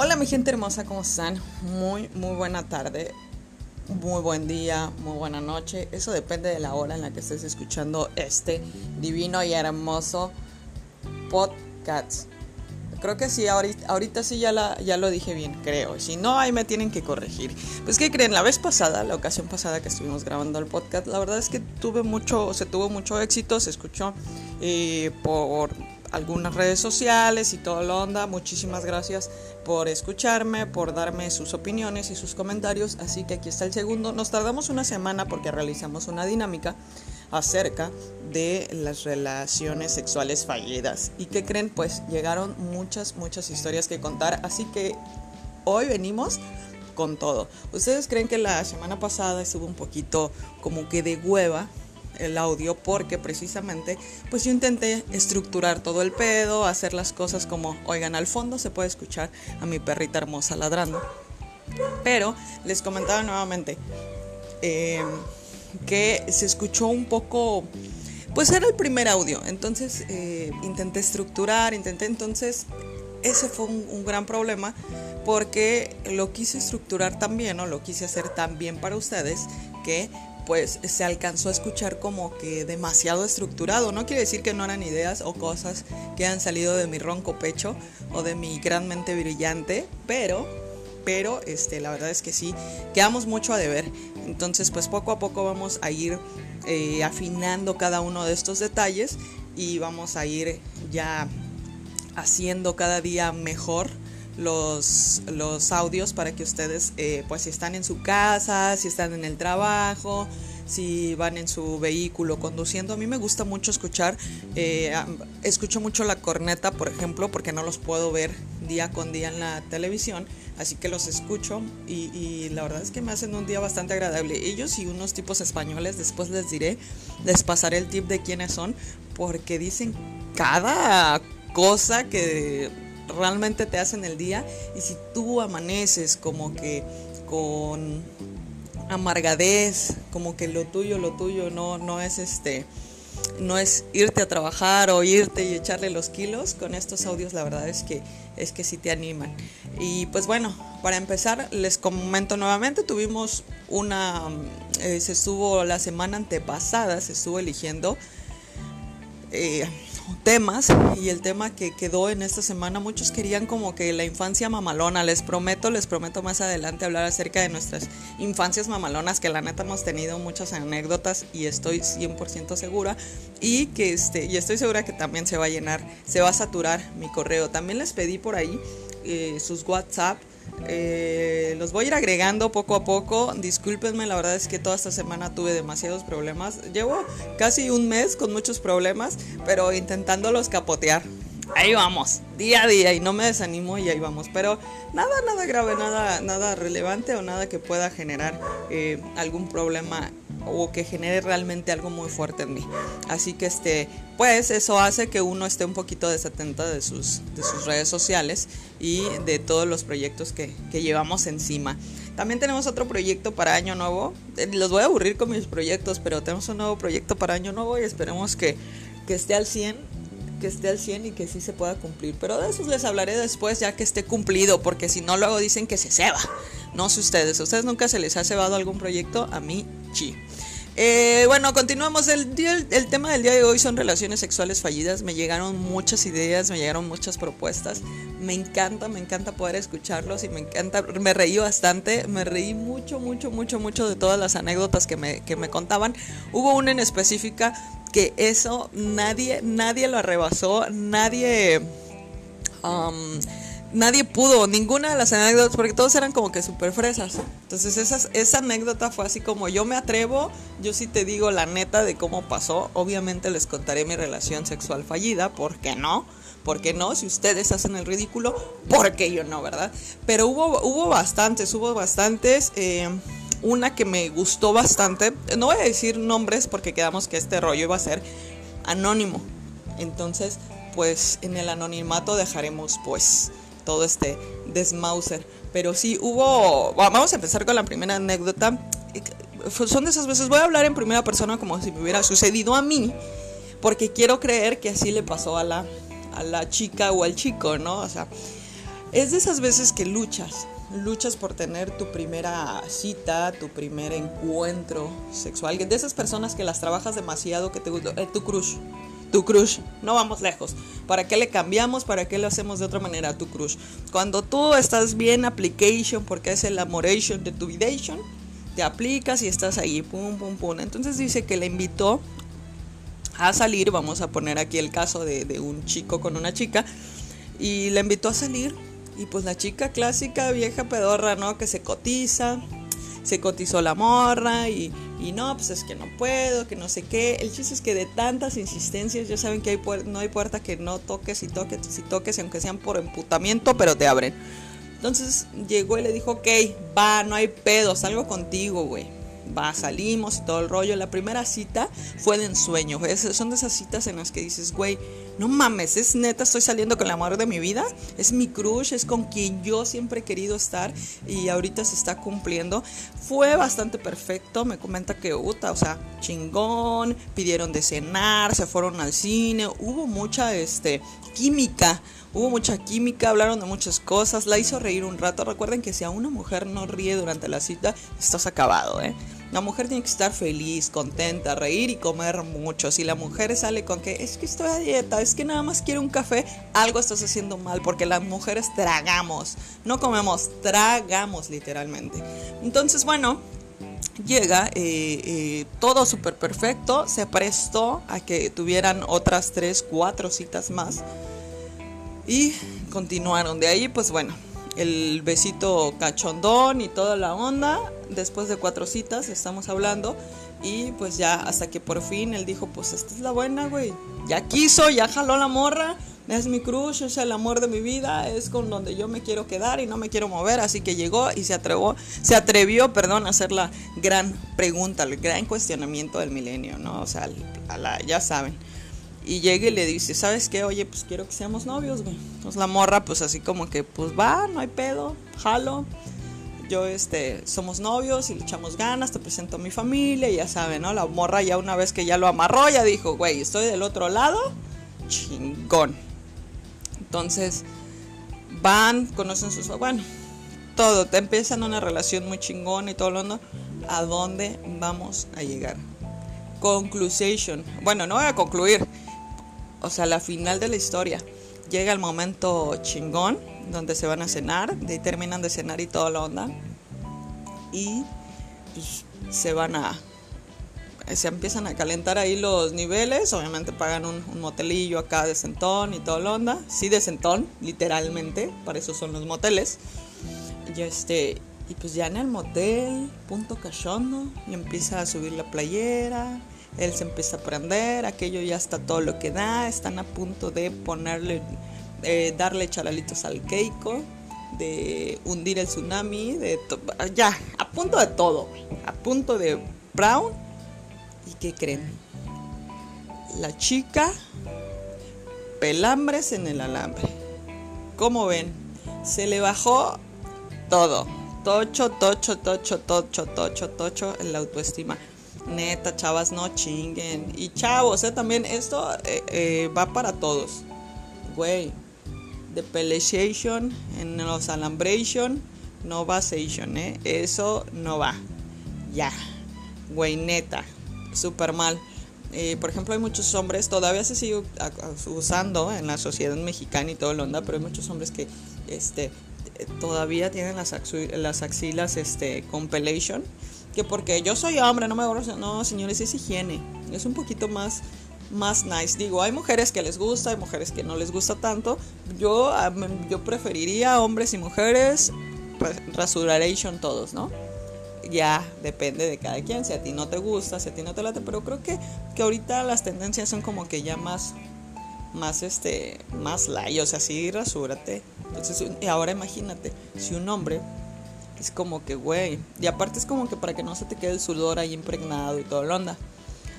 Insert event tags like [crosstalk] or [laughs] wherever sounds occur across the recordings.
Hola mi gente hermosa, ¿cómo están? Muy, muy buena tarde, muy buen día, muy buena noche. Eso depende de la hora en la que estés escuchando este divino y hermoso podcast. Creo que sí, ahorita, sí ya, lo dije bien, creo. Si no, ahí me tienen que corregir. Pues, ¿qué creen? La vez pasada, la ocasión pasada que estuvimos grabando el podcast, la verdad es que tuve mucho, se tuvo mucho éxito, se escuchó eh, por algunas redes sociales y todo lo onda. Muchísimas gracias por escucharme, por darme sus opiniones y sus comentarios. Así que aquí está el segundo. Nos tardamos una semana porque realizamos una dinámica acerca de las relaciones sexuales fallidas. ¿Y qué creen? Pues llegaron muchas, muchas historias que contar. Así que hoy venimos con todo. ¿Ustedes creen que la semana pasada estuvo un poquito como que de hueva? El audio porque precisamente pues yo intenté estructurar todo el pedo, hacer las cosas como, oigan, al fondo se puede escuchar a mi perrita hermosa ladrando. Pero les comentaba nuevamente eh, que se escuchó un poco, pues era el primer audio, entonces eh, intenté estructurar, intenté entonces, ese fue un, gran problema porque lo quise estructurar también o lo quise hacer tan bien para ustedes que pues se alcanzó a escuchar como que demasiado estructurado. No quiere decir que no eran ideas o cosas que han salido de mi ronco pecho o de mi gran mente brillante, pero, pero, este, la verdad es que sí, quedamos mucho a deber. Entonces, pues poco a poco vamos a ir eh, afinando cada uno de estos detalles y vamos a ir ya haciendo cada día mejor los, los audios para que ustedes, eh, pues si están en su casa, si están en el trabajo, si van en su vehículo conduciendo. A mí me gusta mucho escuchar, eh, escucho mucho la corneta, por ejemplo, porque no los puedo ver día con día en la televisión, así que los escucho y, y, la verdad es que me hacen un día bastante agradable. Ellos y unos tipos españoles, después les diré, les pasaré el tip de quiénes son, porque dicen cada cosa que realmente te hacen el día y si tú amaneces como que con amargadez, como que lo tuyo, lo tuyo no, no es este, no es irte a trabajar o irte y echarle los kilos, con estos audios la verdad es que es que sí te animan. Y pues bueno, para empezar les comento nuevamente, tuvimos una, eh, se estuvo la semana antepasada, se estuvo eligiendo eh, temas y el tema que quedó en esta semana, muchos querían como que la infancia mamalona, les prometo, les prometo más adelante hablar acerca de nuestras infancias mamalonas, que la neta hemos tenido muchas anécdotas y estoy 100% segura y que este, y estoy segura que también se va a llenar, se va a saturar mi correo. También les pedí por ahí eh, sus WhatsApp eh, los voy a ir agregando poco a poco. Discúlpenme, la verdad es que toda esta semana tuve demasiados problemas. Llevo casi un mes con muchos problemas, pero intentándolos capotear. Ahí vamos, día a día y no me desanimo y ahí vamos. Pero nada, nada grave, nada, nada relevante o nada que pueda generar eh, algún problema o que genere realmente algo muy fuerte en mí. Así que este, pues eso hace que uno esté un poquito desatento de sus, de sus redes sociales y de todos los proyectos que, que llevamos encima. También tenemos otro proyecto para Año Nuevo. Eh, los voy a aburrir con mis proyectos, pero tenemos un nuevo proyecto para Año Nuevo y esperemos que, que esté al 100 que esté al 100 y que sí se pueda cumplir. Pero de eso les hablaré después ya que esté cumplido, porque si no luego dicen que se ceba. No sé ustedes, ¿a ustedes nunca se les ha cebado algún proyecto? A mí, sí. Eh, bueno, continuamos. El, tema del día de hoy son relaciones sexuales fallidas. Me llegaron muchas ideas, me llegaron muchas propuestas. Me encanta, me encanta poder escucharlos y me encanta. Me reí bastante, me reí mucho, mucho, mucho, mucho de todas las anécdotas que me, que me contaban. Hubo una en específica que eso nadie, nadie lo arrebasó, nadie. Um, nadie pudo, ninguna de las anécdotas, porque todos eran como que súper fresas. Entonces esas, esa anécdota fue así como yo me atrevo, yo sí te digo la neta de cómo pasó. Obviamente les contaré mi relación sexual fallida, ¿por qué no? ¿Por qué no? Si ustedes hacen el ridículo, ¿por qué yo no, verdad? Pero hubo, hubo bastantes, hubo bastantes. Eh, una que me gustó bastante, no voy a decir nombres porque quedamos que este rollo iba a ser anónimo. Entonces, pues en el anonimato dejaremos pues todo este desmauser. Pero sí hubo, vamos a empezar con la primera anécdota. Son de esas veces, voy a hablar en primera persona como si me hubiera sucedido a mí, porque quiero creer que así le pasó a la, a la chica o al chico, ¿no? O sea, Es de esas veces que luchas, luchas por tener tu primera cita, tu primer encuentro sexual, de esas personas que las trabajas demasiado que te gusta, eh, tu crush, tu crush, no vamos lejos. ¿Para qué le cambiamos? ¿Para qué lo hacemos de otra manera a tu crush? Cuando tú estás bien application, porque es el amoration de tu vidation, te aplicas y estás ahí, pum, pum, pum. Entonces dice que le invitó a salir, vamos a poner aquí el caso de, de un chico con una chica, y le invitó a salir y pues la chica clásica, vieja pedorra, ¿no? Que se cotiza, se cotizó la morra y, y no, pues es que no puedo, que no sé qué. El chiste es que de tantas insistencias, ya saben que no hay puerta que no toques y toques y toques, aunque sean por emputamiento, pero te abren. Entonces llegó y le dijo, ok, va, no hay pedo, salgo contigo, güey salimos y todo el rollo. La primera cita fue de ensueño, Son de esas citas en las que dices, güey, no mames, es neta, estoy saliendo con el amor de mi vida. Es mi crush, es con quien yo siempre he querido estar y ahorita se está cumpliendo. Fue bastante perfecto, me comenta que, uta, o sea, chingón, pidieron de cenar, se fueron al cine, hubo mucha, este, química. Hubo mucha química, hablaron de muchas cosas, la hizo reír un rato. Recuerden que si a una mujer no ríe durante la cita, estás acabado, ¿eh? La mujer tiene que estar feliz, contenta, reír y comer mucho. Si la mujer sale con que es que estoy a dieta, es que nada más quiero un café, algo estás haciendo mal porque las mujeres tragamos, no comemos, tragamos literalmente. Entonces, bueno, llega eh, eh, todo súper perfecto, se prestó a que tuvieran otras tres, cuatro citas más y continuaron. De ahí, pues bueno, el besito cachondón y toda la onda. Después de cuatro citas estamos hablando. Y pues ya hasta que por fin él dijo, pues esta es la buena, güey. Ya quiso, ya jaló la morra. Es mi crush, es el amor de mi vida, es con donde yo me quiero quedar y no me quiero mover. Así que llegó y se atrevió, se atrevió, perdón, a hacer la gran pregunta, el gran cuestionamiento del milenio, ¿no? O sea, la, ya saben. Y llega y le dice, ¿sabes qué? Oye, pues quiero que seamos novios, güey. Entonces la morra, pues así como que, pues va, no hay pedo, jalo. Yo, este, somos novios y le echamos ganas, te presento a mi familia, y ya saben, ¿no? La morra ya una vez que ya lo amarró, ya dijo, güey, estoy del otro lado, chingón. Entonces, van, conocen sus, bueno, todo, te empiezan una relación muy chingón y todo lo no. ¿A dónde vamos a llegar? Conclusion. Bueno, no voy a concluir o sea, la final de la historia. Llega el momento chingón, donde se van a cenar, de terminan de cenar y toda la onda. Y pues, se van a. Se empiezan a calentar ahí los niveles. Obviamente pagan un, motelillo acá de centón y toda la onda. Sí, de centón, literalmente. Para eso son los moteles. Y este. Y pues ya en el motel, punto cachondo, y empieza a subir la playera, él se empieza a prender, aquello ya está todo lo que da, están a punto de ponerle, eh, darle charalitos al Keiko, de hundir el tsunami, de ya, a punto de todo, a punto de Brown. ¿Y qué creen? La chica, pelambres en el alambre. ¿Cómo ven? Se le bajó todo. Tocho, tocho, tocho, tocho, tocho, tocho, la autoestima. Neta, chavas, no chinguen. Y chavos, eh, también esto eh, eh, va para todos. Güey, de pelation en los alambration no va station, ¿eh? Eso no va. Ya. Güey, neta. Súper mal. por ejemplo, hay muchos hombres, todavía se sigue usando en la sociedad mexicana y todo lo onda, pero hay muchos hombres que este, todavía tienen las, las axilas este, con pelation que porque yo soy hombre, no me borro. No, señores, es higiene. Es un poquito más, más nice. Digo, hay mujeres que les gusta, hay mujeres que no les gusta tanto. Yo, yo preferiría hombres y mujeres, pues, rasuraration todos, ¿no? Ya depende de cada quien, si a ti no te gusta, si a ti no te late, pero creo que, que ahorita las tendencias son como que ya más, más este, más light, o sea, sí rasúrate. Entonces, ahora imagínate, si un hombre es como que, güey. Y aparte es como que para que no se te quede el sudor ahí impregnado y todo lo onda.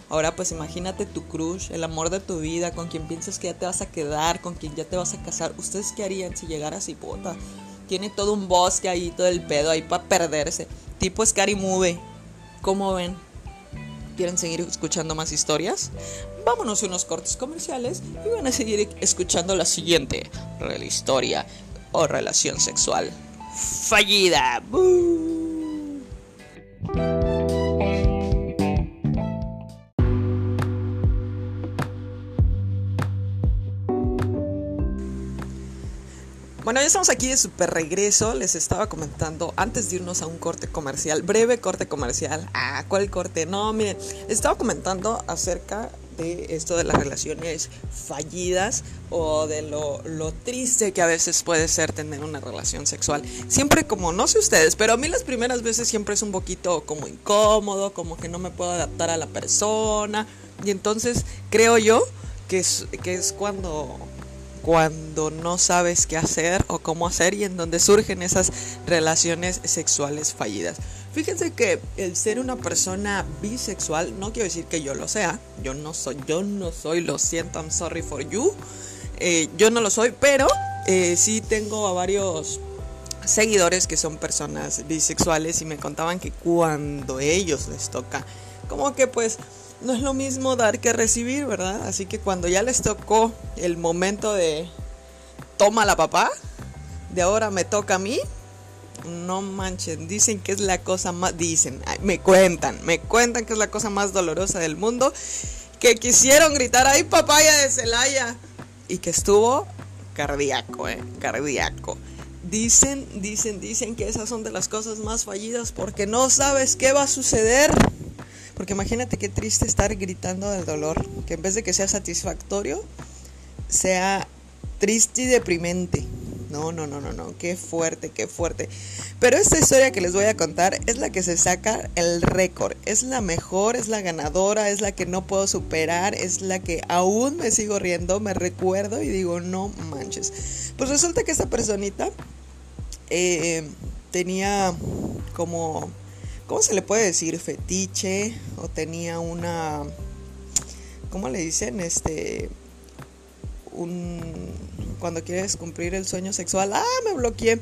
Ahora pues imagínate tu crush, el amor de tu vida, con quien piensas que ya te vas a quedar, con quien ya te vas a casar. ¿Ustedes qué harían si llegara así, puta? Tiene todo un bosque ahí, todo el pedo ahí para perderse. Tipo Scary Movie. ¿Cómo ven? ¿Quieren seguir escuchando más historias? Vámonos a unos cortes comerciales y van a seguir escuchando la siguiente la historia o relación sexual fallida. Bueno, ya estamos aquí de super regreso. Les estaba comentando antes de irnos a un corte comercial, breve corte comercial. Ah, ¿cuál corte? No, miren, les estaba comentando acerca de esto de las relaciones fallidas o de lo, lo, triste que a veces puede ser tener una relación sexual. Siempre como, no sé ustedes, pero a mí las primeras veces siempre es un poquito como incómodo, como que no me puedo adaptar a la persona. Y entonces creo yo que es, que es cuando cuando no sabes qué hacer o cómo hacer y en donde surgen esas relaciones sexuales fallidas. Fíjense que el ser una persona bisexual no quiero decir que yo lo sea, yo no soy, yo no soy, lo siento, I'm sorry for you, eh, yo no lo soy, pero eh, sí tengo a varios seguidores que son personas bisexuales y me contaban que cuando ellos les toca, como que pues no es lo mismo dar que recibir, ¿verdad? Así que cuando ya les tocó el momento de toma la papá, de ahora me toca a mí, no manchen, dicen que es la cosa más, dicen, me cuentan, me cuentan que es la cosa más dolorosa del mundo, que quisieron gritar, ay papaya de Celaya, y que estuvo cardíaco, eh, cardíaco. Dicen, dicen, dicen que esas son de las cosas más fallidas porque no sabes qué va a suceder. Porque imagínate qué triste estar gritando del dolor, que en vez de que sea satisfactorio, sea triste y deprimente. No, no, no, no, no, qué fuerte, qué fuerte. Pero esta historia que les voy a contar es la que se saca el récord. Es la mejor, es la ganadora, es la que no puedo superar, es la que aún me sigo riendo, me recuerdo y digo, no manches. Pues resulta que esta personita eh, tenía como ¿cómo se le puede decir? Fetiche o tenía una, ¿cómo le dicen? Este, un, cuando quieres cumplir el sueño sexual, ah, me bloqueé.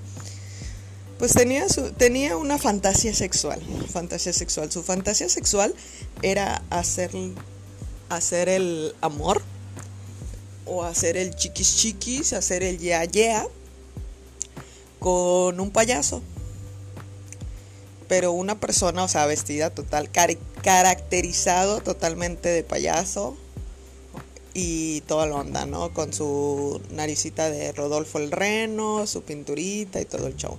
Pues tenía, tenía una fantasía sexual, fantasía sexual. Su fantasía sexual era hacer, hacer el amor o hacer el chiquis chiquis, hacer el ya yeah con un payaso pero una persona, o sea, vestida total, caracterizado totalmente de payaso y toda la onda, ¿no? Con su naricita de Rodolfo el Reno, su pinturita y todo el show.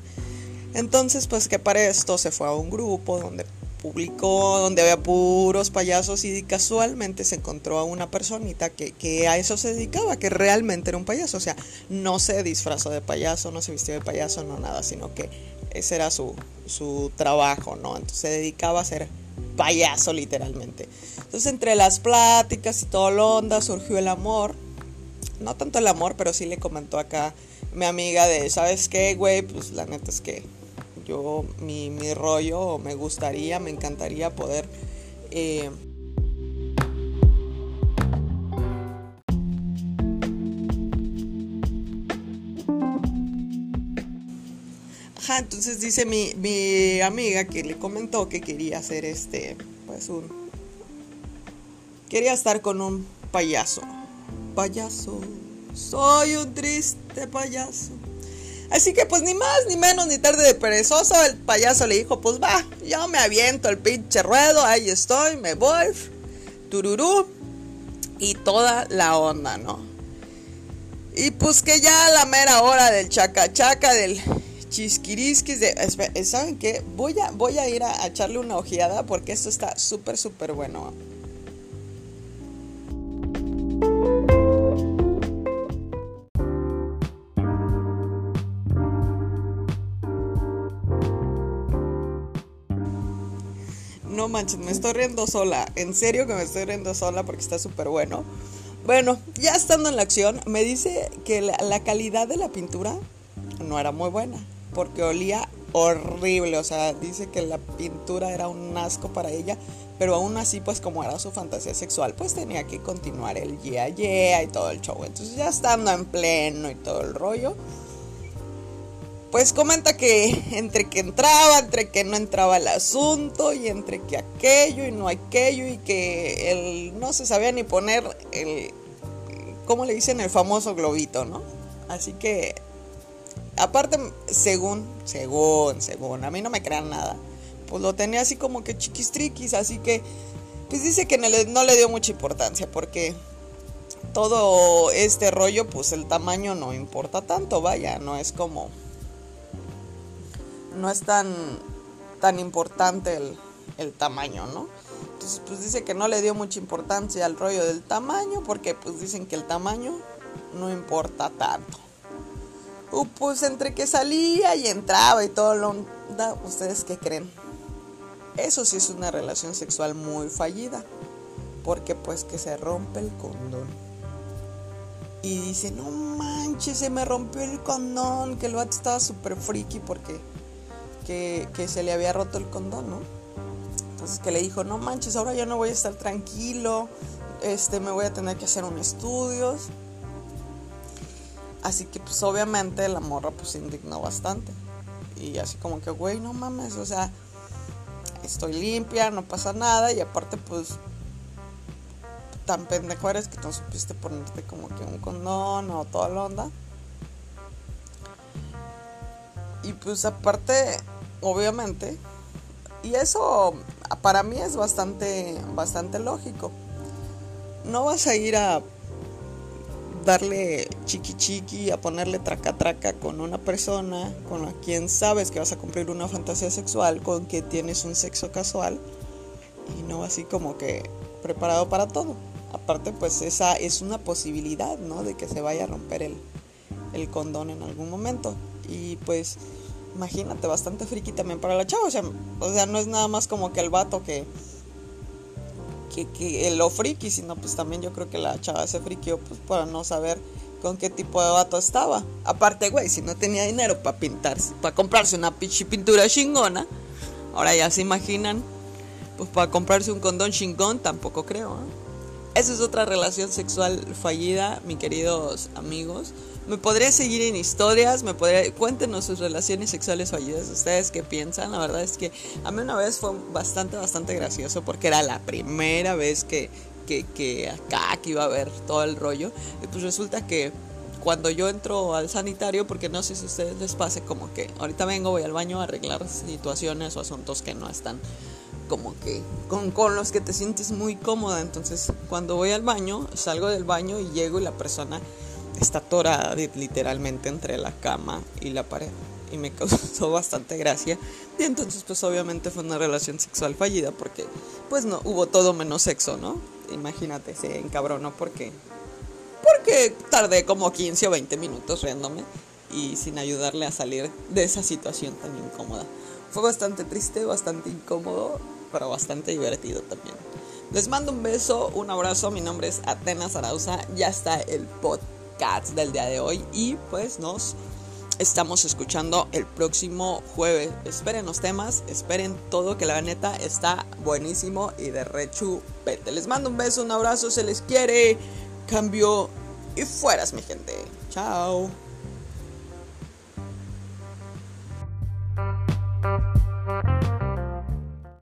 Entonces, pues que para esto se fue a un grupo donde publicó, donde había puros payasos y casualmente se encontró a una personita que, que, a eso se dedicaba, que realmente era un payaso. O sea, no se disfrazó de payaso, no se vistió de payaso, no nada, sino que ese era su, su trabajo, ¿no? Entonces se dedicaba a ser payaso literalmente. Entonces entre las pláticas y todo lo onda surgió el amor. No tanto el amor, pero sí le comentó acá mi amiga de, ¿sabes qué, güey? Pues la neta es que yo, mi, mi rollo, me gustaría, me encantaría poder... Eh, entonces dice mi, mi amiga que le comentó que quería hacer este, pues un... Quería estar con un payaso. Payaso, soy un triste payaso. Así que pues ni más ni menos ni tarde de perezoso, el payaso le dijo, pues va, yo me aviento el pinche ruedo, ahí estoy, me voy, tururú, y toda la onda, ¿no? Y pues que ya a la mera hora del chaca chaca, del chisquirisquis de... ¿Saben qué? Voy a, voy a ir a, echarle una ojeada porque esto está súper, súper bueno. No manches, me estoy riendo sola. En serio que me estoy riendo sola porque está súper bueno. Bueno, ya estando en la acción, me dice que la calidad de la pintura no era muy buena porque olía horrible, o sea, dice que la pintura era un asco para ella, pero aún así, pues como era su fantasía sexual, pues tenía que continuar el yeah yeah y todo el show. Entonces ya estando en pleno y todo el rollo, pues comenta que entre que entraba, entre que no entraba el asunto y entre que aquello y no aquello y que él no se sabía ni poner el, ¿cómo le dicen? El famoso globito, ¿no? Así que Aparte, según, según, según, a mí no me crean nada. Pues lo tenía así como que chiquistriquis, así que, pues dice que no le, no le dio mucha importancia porque todo este rollo, pues el tamaño no importa tanto, vaya, no es como, no es tan, tan importante el, el tamaño, ¿no? Entonces, pues dice que no le dio mucha importancia al rollo del tamaño, porque pues dicen que el tamaño no importa tanto. Uh, pues entre que salía y entraba y todo lo... ¿Ustedes qué creen? Eso sí es una relación sexual muy fallida. Porque pues que se rompe el condón. Y dice, no manches, se me rompió el condón. Que el vato estaba súper friki porque que, que se le había roto el condón, ¿no? Entonces que le dijo, no manches, ahora ya no voy a estar tranquilo, este, me voy a tener que hacer un estudios. Así que pues obviamente la morra pues se indignó bastante. Y así como que, güey, no mames, o sea, estoy limpia, no pasa nada. Y aparte pues tan pendejo eres que no supiste ponerte como que un condón o toda la onda. Y pues aparte, obviamente, y eso para mí es bastante, bastante lógico. No vas a ir a darle chiqui chiqui, a ponerle traca traca con una persona con la quien sabes que vas a cumplir una fantasía sexual, con que tienes un sexo casual y no así como que preparado para todo. Aparte, pues esa es una posibilidad, ¿no? De que se vaya a romper el, condón en algún momento. Y pues imagínate, bastante friki también para la chava. O sea, o sea, no es nada más como que el vato que, que, que lo friki, sino pues también yo creo que la chava se frikió pues para no saber con qué tipo de vato estaba. Aparte, güey, si no tenía dinero para pintarse, para comprarse una pintura chingona, ahora ya se imaginan, pues para comprarse un condón chingón tampoco creo. ¿eh? Esa es otra relación sexual fallida, mis queridos amigos. Me podría seguir en historias, me podría... Cuéntenos sus relaciones sexuales fallidas, ustedes qué piensan. La verdad es que a mí una vez fue bastante, bastante gracioso porque era la primera vez que, que, acá que iba a ver todo el rollo. Y pues resulta que cuando yo entro al sanitario, porque no sé si a ustedes les pase como que ahorita vengo, voy al baño a arreglar situaciones o asuntos que no están como que con, con los que te sientes muy cómoda. Entonces cuando voy al baño, salgo del baño y llego y la persona está atorada literalmente entre la cama y la pared. Y me [laughs] causó bastante gracia. Y entonces pues obviamente fue una relación sexual fallida porque pues no, hubo todo menos sexo, ¿no? Imagínate, se encabronó porque... Porque tardé como 15 o 20 minutos riéndome y sin ayudarle a salir de esa situación tan incómoda. Fue bastante triste, bastante incómodo, pero bastante divertido también. Les mando un beso, un abrazo, mi nombre es Atenas Arauza, ya está el podcast del día de hoy y pues nos estamos escuchando el próximo jueves. Esperen los temas, esperen todo que la neta está buenísimo y de rechupete. Les mando un beso, un abrazo, se les quiere. Cambio y fueras mi gente. Chao.